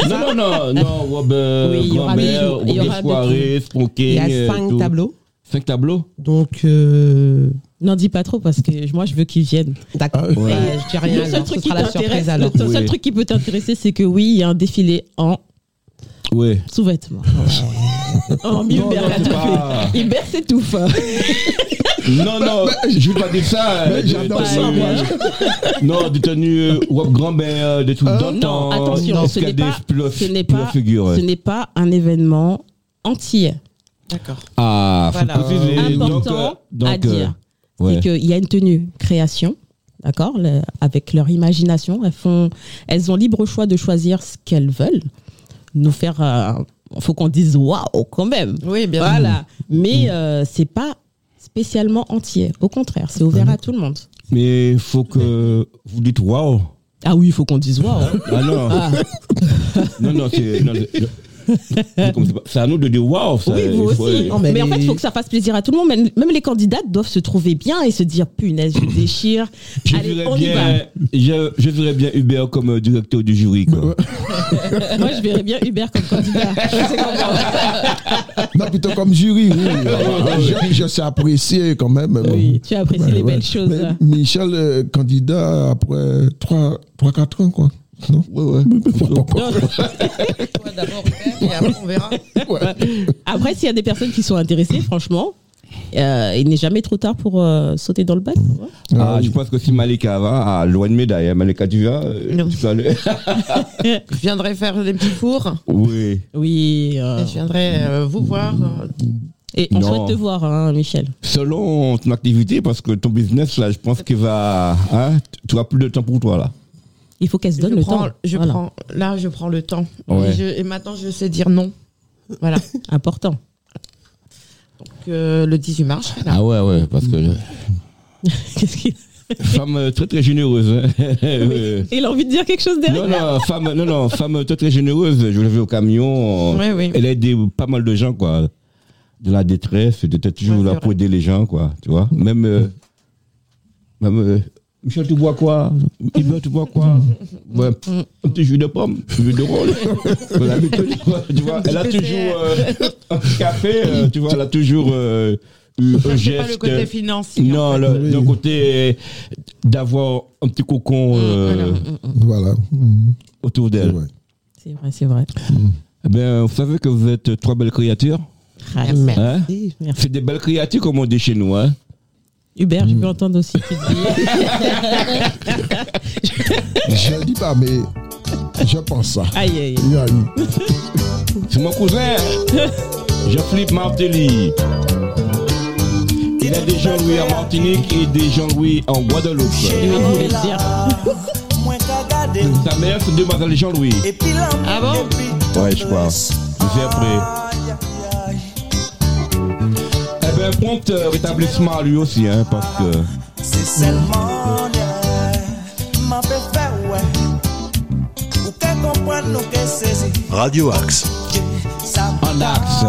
non, non, non, non, Rob, Oui, il y aura des grand-mère, jours, il y Rob soirée, smoking. Il y a cinq tableaux. Cinq tableaux Donc, euh, N'en dis pas trop parce que moi je veux qu'ils viennent. d'accord. Ah, ouais. Euh, je dis rien. le seul alors, truc ce qui sera la t'intéresse, surprise alors. le seul Oui. truc qui peut t'intéresser, c'est que oui, il y a un défilé en Oui. sous-vêtements. Oh, mais Non, Hubert, pas- fait. Hubert s'étouffe. Non, non, je veux pas dire ça. Mais euh, j'adore ça, moi. Non, des tenues euh, grand-mère, des trucs d'antan. Non, attention, ce n'est pas, n'est ce n'est pas un événement entier. D'accord. Ah, faut Voilà. préciser. Important Donc, euh, donc, à euh, dire. ouais. C'est qu'il y a une tenue création, d'accord, le- avec leur imagination. Elles font, elles ont libre choix de choisir ce qu'elles veulent. Nous faire, il faut qu'on dise waouh quand même. Oui, bien sûr. Voilà. Mais euh, c'est pas spécialement entier. Au contraire, c'est ouvert à tout le monde. Mais il faut que vous dites waouh. Ah oui, il faut qu'on dise waouh. Ah non. Non, non, c'est. non, c'est- à nous de dire waouh. ça, Oui, vous il faut- aussi. Non, mais, mais en fait, il faut que ça fasse plaisir à tout le monde. Même, même les candidats doivent se trouver bien et se dire punaise, je déchire. Je Allez, verrais on y va. bien, je, je verrais bien Hubert comme euh, directeur du jury. Quoi. Moi, je verrais bien Hubert comme candidat. Non, plutôt comme jury, oui. je, je sais apprécier quand même. Oui, tu apprécies Ouais, les ouais. belles choses. Mais Michel, euh, candidat après 3-4 ans, quoi. Non Ouais, ouais. Toi d'abord, et après on verra. Ouais. Après, s'il y a des personnes qui sont intéressées, franchement, euh, il n'est jamais trop tard pour euh, sauter dans le bac. Ah, Ah, je pense que si Malika va, à loin de médaille, hein, Malika, tu viens euh, tu peux aller. Je viendrai faire des petits fours. Oui. Oui. euh, je viendrai euh, vous voir. euh, et on Non. souhaite te voir, hein, Michel. Selon ton activité, parce que ton business, là, je pense qu'il va. Hein, tu as plus de temps pour toi, là. Il faut qu'elle se donne je le prends, temps. Je Voilà. prends, là, je prends le temps. Ouais. Et, je- et maintenant, je sais dire non. Voilà. Important. Donc, euh, le 18 mars, là. Ah ouais, ouais, parce que. Qu'est-ce qu'il femme euh, très très généreuse. hein. Il a envie de dire quelque chose derrière non, non, femme, non, non, femme très très généreuse. Je l'ai vu au camion. Oui, oui. Elle a aidé pas mal de gens, quoi. De la détresse, elle était toujours Ouais, là pour aider les gens, quoi. Tu vois Même. euh, même euh, Michel, tu bois quoi? Ibra, tu bois quoi? Ouais, Un petit jus de pomme, un jus de rôle. Tu vois, tu vois, elle a toujours euh, un petit café, euh, tu vois, elle a toujours euh, eu un geste. pas le côté financier. Non, en fait. le, Oui. le côté euh, d'avoir un petit cocon euh, Voilà. Mhm. autour C'est d'elle. vrai. C'est vrai, c'est vrai. Eh bien, vous savez que vous êtes trois belles créatures. Ah, Hein? Merci. C'est des belles créatures comme on dit chez nous. Hein Hubert, je peux entendre aussi. Je dis pas, mais je pense ça. Aïe, aïe. Il y a eu- C'est mon cousin, Jean-Philippe Martelly. Il a des Jean-Louis en Martinique et des Jean-Louis en Guadeloupe. Je. Sa mère, c'est demoiselle Jean-Louis. Ah bon? Ouais, je crois. J'ai après. Prompt euh, rétablissement à lui aussi, hein, parce que. C'est seulement Radio Axe. Ça En axe.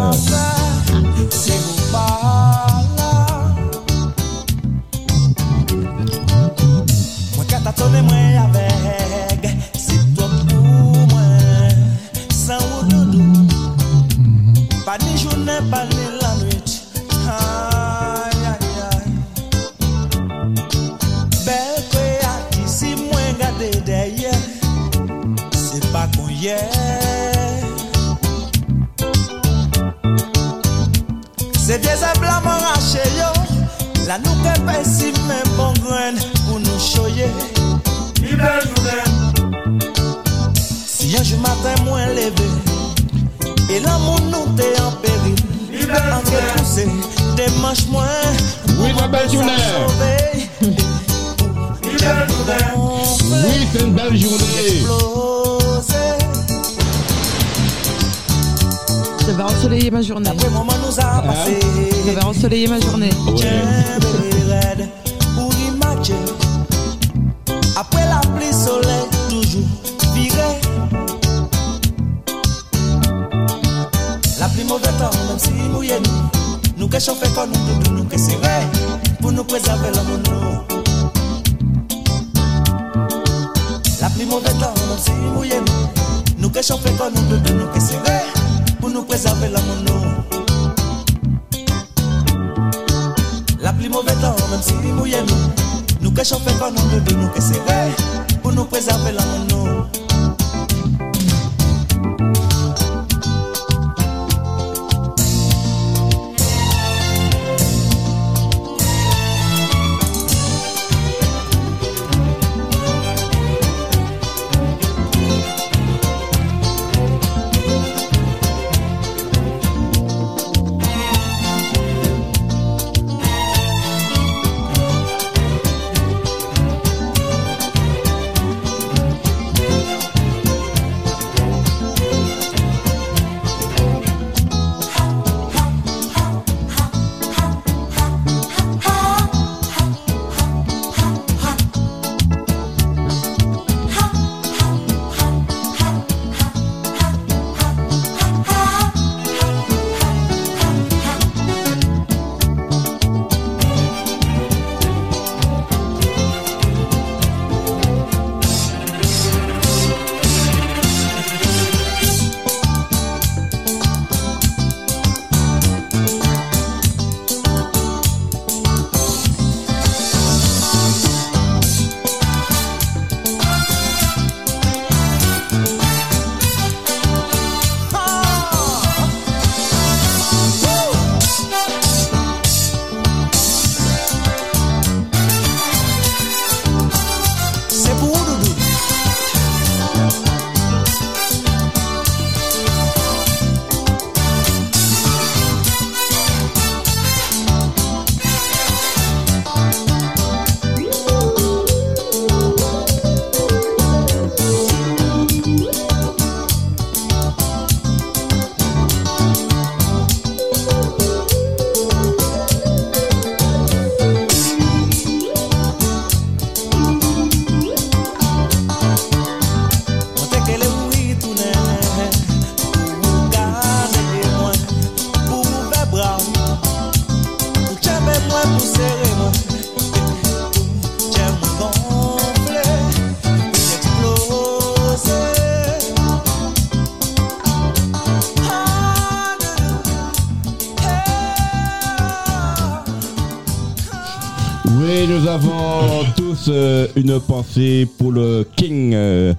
Euh, une pensée pour le king euh,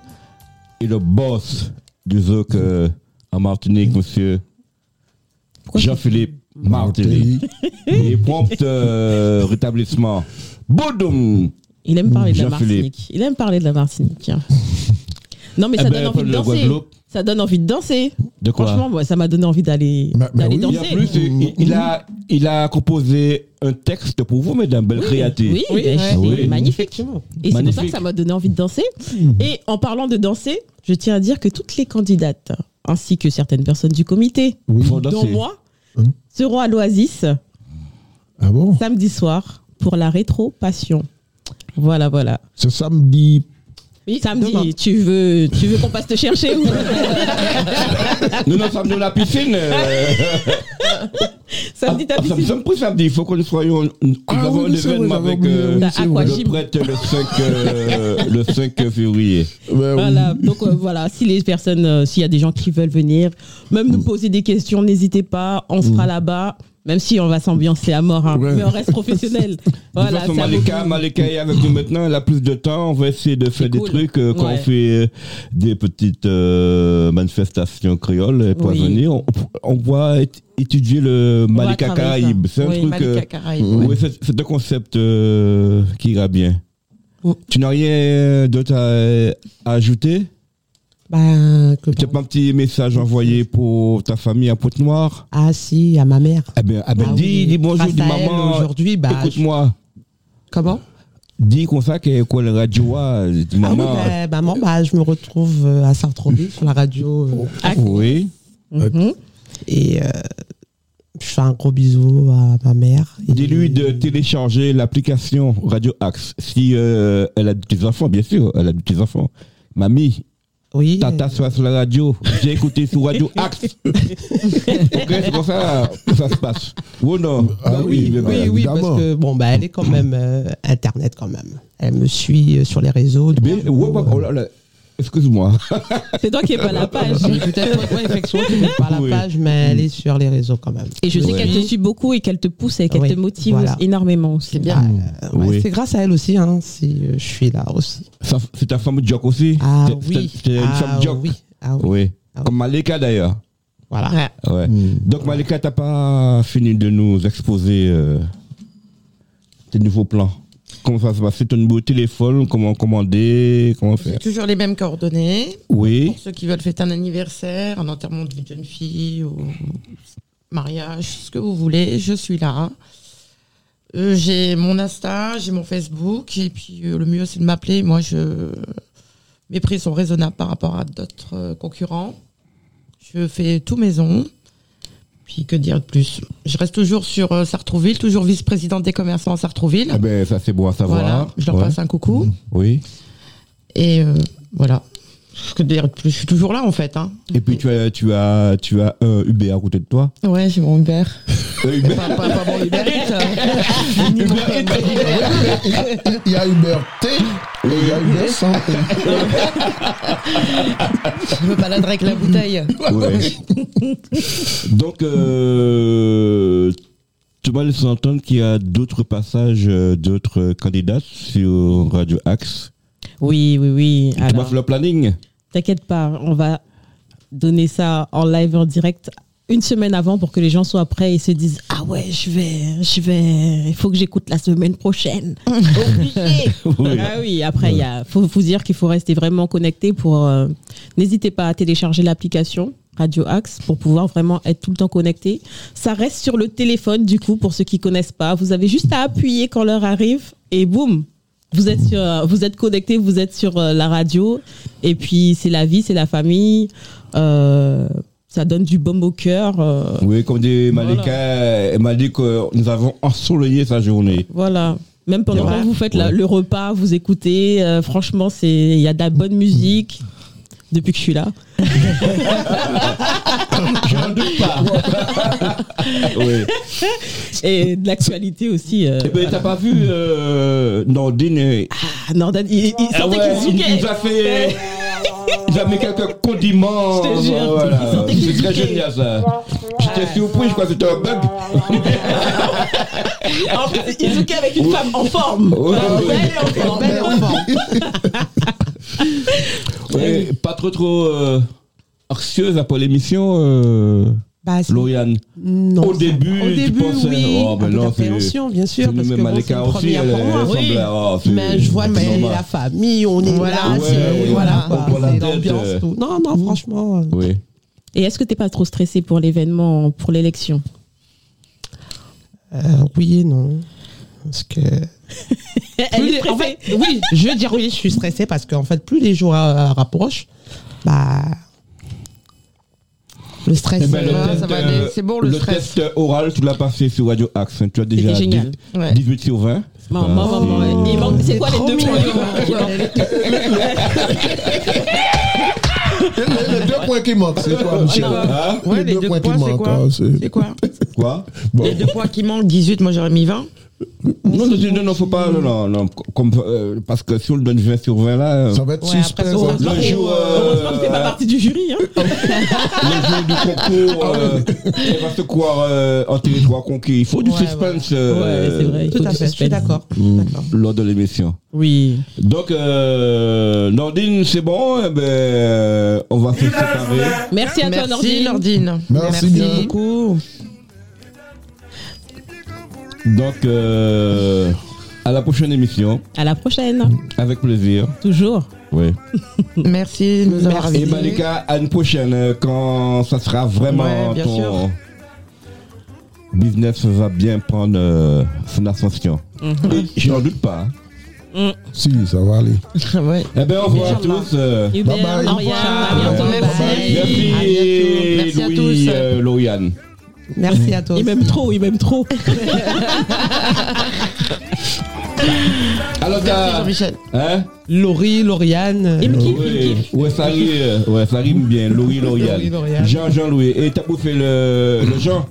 et le boss du zouk euh, en Martinique, monsieur Jean-Philippe Martelly. et prompt euh, rétablissement. Boudoum Il aime parler de la. Martinique. Il aime parler de la Martinique. Non, mais Eh ça ben, donne envie de danser. Guadeloupe. Ça donne envie de danser. De quoi Franchement, moi, ça m'a donné envie d'aller Bah, bah. Et danser. en plus, il, il a, il a composé un texte pour vous, mesdames, belle. Oui, Oui, ben, Oui. magnifique. Et c'est pour ça que ça m'a donné envie de danser. Et en parlant de danser, je tiens à dire que toutes les candidates, ainsi que certaines personnes du comité, dont danser. moi, Hum. seront à l'Oasis Ah bon samedi soir pour la rétro passion. Voilà, voilà. Ce samedi. Samedi, demain. tu veux, tu veux qu'on passe te chercher ou Nous, nous sommes dans la piscine. euh, Samedi, t'as Ah, ça me piscine. semble plus samedi. Il faut que nous soyons. Nous Ah avons oui, un événement avec euh, oui, c'est vrai. le prêtre le 5, euh, le 5 février. Ouais, oui. Voilà, donc euh, voilà, si les personnes, euh, s'il y a des gens qui veulent venir, même Mm. nous poser des questions, n'hésitez pas, on sera là-bas, même si on va s'ambiancer à mort, hein, Ouais. mais on reste professionnel. De toute voilà, façon, Malika. Malika est avec nous maintenant. Elle a plus de temps. On va essayer de faire des cool. trucs euh, quand Ouais. on fait euh, des petites euh, manifestations créoles pour Oui. venir. On, on va ét- étudier le Malika. Caraïbe. C'est un Oui, truc. Euh, oui, c'est un concept qui ira bien. Mm. Tu n'as rien d'autre à, à ajouter? Ben, que Tu n'as pas un petit message envoyé pour ta famille à Pointe-Noire Ah si, à ma mère. Eh bien, eh ben, Ah dis, oui. dis bonjour, Grâce dis maman. Aujourd'hui, bah, Écoute-moi. je- comment? Dis comme ça que quoi le radio ah, dis Ah oui, maman. ben, maman, bah, je me retrouve euh, à Sartrouville sur la radio euh, Ah, oui. mhm. et euh, je fais un gros bisou à ma mère. Dis-lui de télécharger l'application Radio Axe. Si euh, elle a des petits enfants, bien sûr, elle a des petits enfants. Mamie, Oui. Tata soit sur la radio. J'ai écouté sur Radio Axe. ok, c'est comme ça que ça se passe. Ou non? Ah Bah oui, Oui, bah, oui, parce que bon, bah, elle est quand même euh, Internet quand même. Elle me suit euh, sur les réseaux. Mais, ouais, ouais, oh là là, excuse-moi. C'est toi qui n'es pas la page. Peut-être, ouais, effectivement, tu mets pas la page, mais elle est sur les réseaux quand même. Et je sais qu'elle te suit beaucoup et qu'elle te pousse et qu'elle Oui, te motive voilà. énormément aussi. C'est bien. Euh, ouais, Oui. C'est grâce à elle aussi, hein, si euh, je suis là aussi. Ça, C'est ta femme joke aussi? Ah oui. C'est une ah, femme joke. oui. Ah oui. Oui. Ah oui. Comme Malika d'ailleurs. Voilà. Ouais. Mm. Donc Malika, t'as pas fini de nous exposer euh, tes nouveaux plans? Comment ça se passe? C'est un nouveau téléphone Comment commander Comment C'est faire? toujours les mêmes coordonnées. Oui. Pour ceux qui veulent fêter un anniversaire, un enterrement de jeune fille, ou mariage, ce que vous voulez, je suis là. Euh, j'ai mon Insta, j'ai mon Facebook, et puis euh, le mieux c'est de m'appeler. Moi, je mes prix sont raisonnables par rapport à d'autres euh, concurrents. Je fais tout maison. Puis que dire de plus? Je reste toujours sur euh, Sartrouville, toujours vice-présidente des commerçants à Sartrouville. Ah ben ça c'est bon à savoir. voilà, je leur Ouais. passe un coucou. Oui. Et euh, voilà. Que dire de plus Je suis toujours là en fait. Hein. Et puis tu as tu as tu as un Uber à côté de toi. Ouais, j'ai mon Uber. Uber. pas, pas, pas mon Uber hein. Il y a Uber T et il y a Uber sans T. Je me balade avec la bouteille. Ouais. Donc euh, tu m'as laissé entendre qu'il y a d'autres passages euh, d'autres candidats sur Radio Axe. Oui, oui, oui. Tu m'as Alors, fait le planning t'inquiète pas, on va donner ça en live, en direct, une semaine avant pour que les gens soient prêts et se disent Ah ouais, je vais, je vais, il faut que j'écoute la semaine prochaine. Obligé. Oui. Ah oui, après, il y a, faut vous dire qu'il faut rester vraiment connecté pour. euh, N'hésitez pas à télécharger l'application Radio Axe pour pouvoir vraiment être tout le temps connecté. Ça reste sur le téléphone, du coup, pour ceux qui connaissent pas. Vous avez juste à appuyer quand l'heure arrive et boum, vous êtes sur, euh, vous êtes connecté, vous êtes sur euh, la radio. Et puis, c'est la vie, c'est la famille. Euh, ça donne du baume au cœur. euh, Oui, comme dit Malika, elle m'a dit que nous avons ensoleillé sa journée. Voilà. Même pendant que vous faites la- le repas, vous écoutez. euh, franchement, c'est il y a de la bonne musique depuis que je suis là. Je n'en doute pas. oui. Et de l'actualité aussi. euh. Eh ben, t'as pas vu euh, Nordine Ah, Nordan, il, il ah ouais, il, Kisuke. il nous a fait. Il a mis quelques condiments. Je te jure, voilà. il C'est très génial ça. J'étais surpris, je crois que c'était un bug. En plus, Izuki avec une femme en forme. Ouais, ouais. belle et en forme. Ouais, pas trop trop euh, anxieuse après l'émission, euh, Bah, Lauriane. non, Au début, au tu début, pensais, oui, oh, ben peu non, d'appréhension, bien sûr, parce que bon, c'est Malika une aussi, première elle, pour moi. oui. oh, Mais je vois normal. la famille, on est Voilà, là, ouais, c'est ouais, voilà, tête, l'ambiance, euh. tout. Non, non, franchement, euh, Oui. Et est-ce que t'es pas trop stressé pour l'événement, pour l'élection euh, oui et non. Parce que Elle est les- en fait, oui, je veux dire oui, je suis stressée parce qu'en fait, plus les jours euh, rapprochent, bah, le stress. Eh ben, le Ah, test, ça va aller, c'est bon, le stress. test oral, tu l'as passé sur Radio Axe. hein. Tu as déjà C'était génial. 10 Ouais. 18 sur 20. Maman, maman, maman. Il manque- C'est quoi les deux Les, les deux points qui manquent, c'est quoi, Michel Hein Ouais, les deux points, c'est quoi hein, c'est- C'est quoi Quoi Bon. Les deux points qui manquent, 18, moi j'aurais mis 20. Non, non, non, non, faut pas. Non, non, non. Comme, euh, parce que si on le donne 20 sur 20 là, euh, Ça va être Ouais, suspect. après, ça. le jour, Heureusement que t'es pas euh, partie du jury. Hein. le jour du concours, euh, elle va se croire euh, en territoire conquis. Il faut du Ouais, suspense euh, Ouais, c'est vrai. Tout à fait, je suis d'accord. Lors de l'émission. Oui. Donc, euh, Nordine, c'est bon. eh ben, on va se séparer. Merci à toi, Merci, Nordine. Nordine. Merci beaucoup. Donc, euh, à la prochaine émission. À la prochaine. Avec plaisir. Toujours. Oui. Merci de nous avoir Et. Malika, à une prochaine, euh, quand ça sera vraiment Ouais, bien ton sûr. business va bien prendre euh, son ascension. Je n'en doute pas. hein. Si, ça va aller. ouais. Eh bien, au revoir à tous. euh, Hubert, bye. Lauriane, à Au bientôt. revoir. Merci. Bye. Merci, À bientôt. Merci à Louis, tous. euh. Merci à toi. Il m'aime trop, il m'aime trop. Alors, Merci t'as. Jean-Michel. Hein? Laurie, Lauriane. Il me kiffe, il me Oui, kiffe. ouais, ça rime, euh, ouais, ça rime bien. L'Oréal. L'Oréal. Jean Jean-Louis. Et t'as bouffé le, le Jean?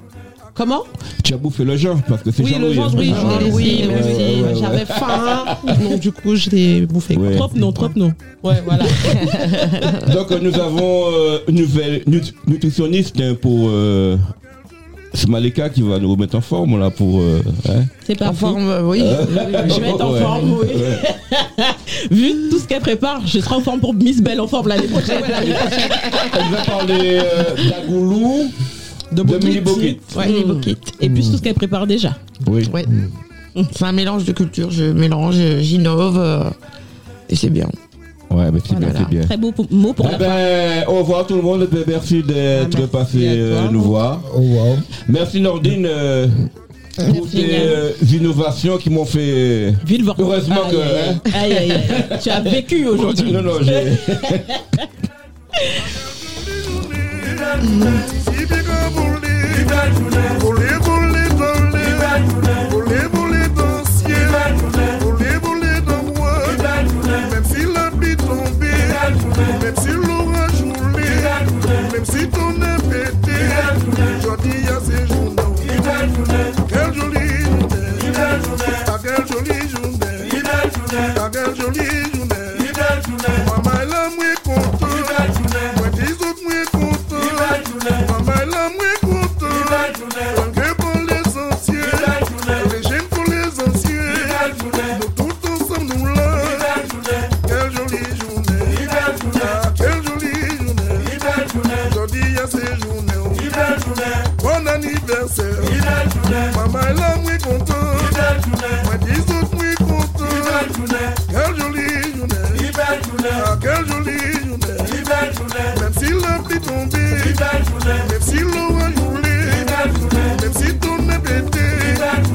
Comment? Tu as bouffé le Jean parce que c'est Oui, le Jean-Louis. genre, oui, Ah, je l'ai laissé. J'avais faim. Donc, du coup, je l'ai bouffé. Ouais. Trop non, trop non. Ouais, voilà. Donc, euh, nous avons euh, une nouvelle nut- nutritionniste hein, pour euh, Smaleka qui va nous remettre en forme là pour. euh, hein. C'est En parti. forme, euh, oui. Je vais être en Ouais. forme, oui. Ouais. Vu tout ce qu'elle prépare, je serai en forme pour Miss Belle en forme l'année prochaine. Elle va parler euh, d'Agoulou, de, Millie Bokit. Ouais, bouquets. Et puis tout ce qu'elle prépare déjà. Oui. Ouais. C'est un mélange de culture. Je mélange, euh, j'innove. euh, et c'est bien. Ouais, mais c'est bien, Voilà. c'est bien. Très beau pour- mot pour Eh la fin. ben, au revoir tout le monde. Merci d'être Ah, merci passé euh, toi. nous voir. Merci Nordine euh, pour tes euh, innovations qui m'ont fait. Villevort. Heureusement Aïe, que. aïe, hein. aïe, aïe, aïe. Tu as vécu aujourd'hui. Non, non, j'ai. Si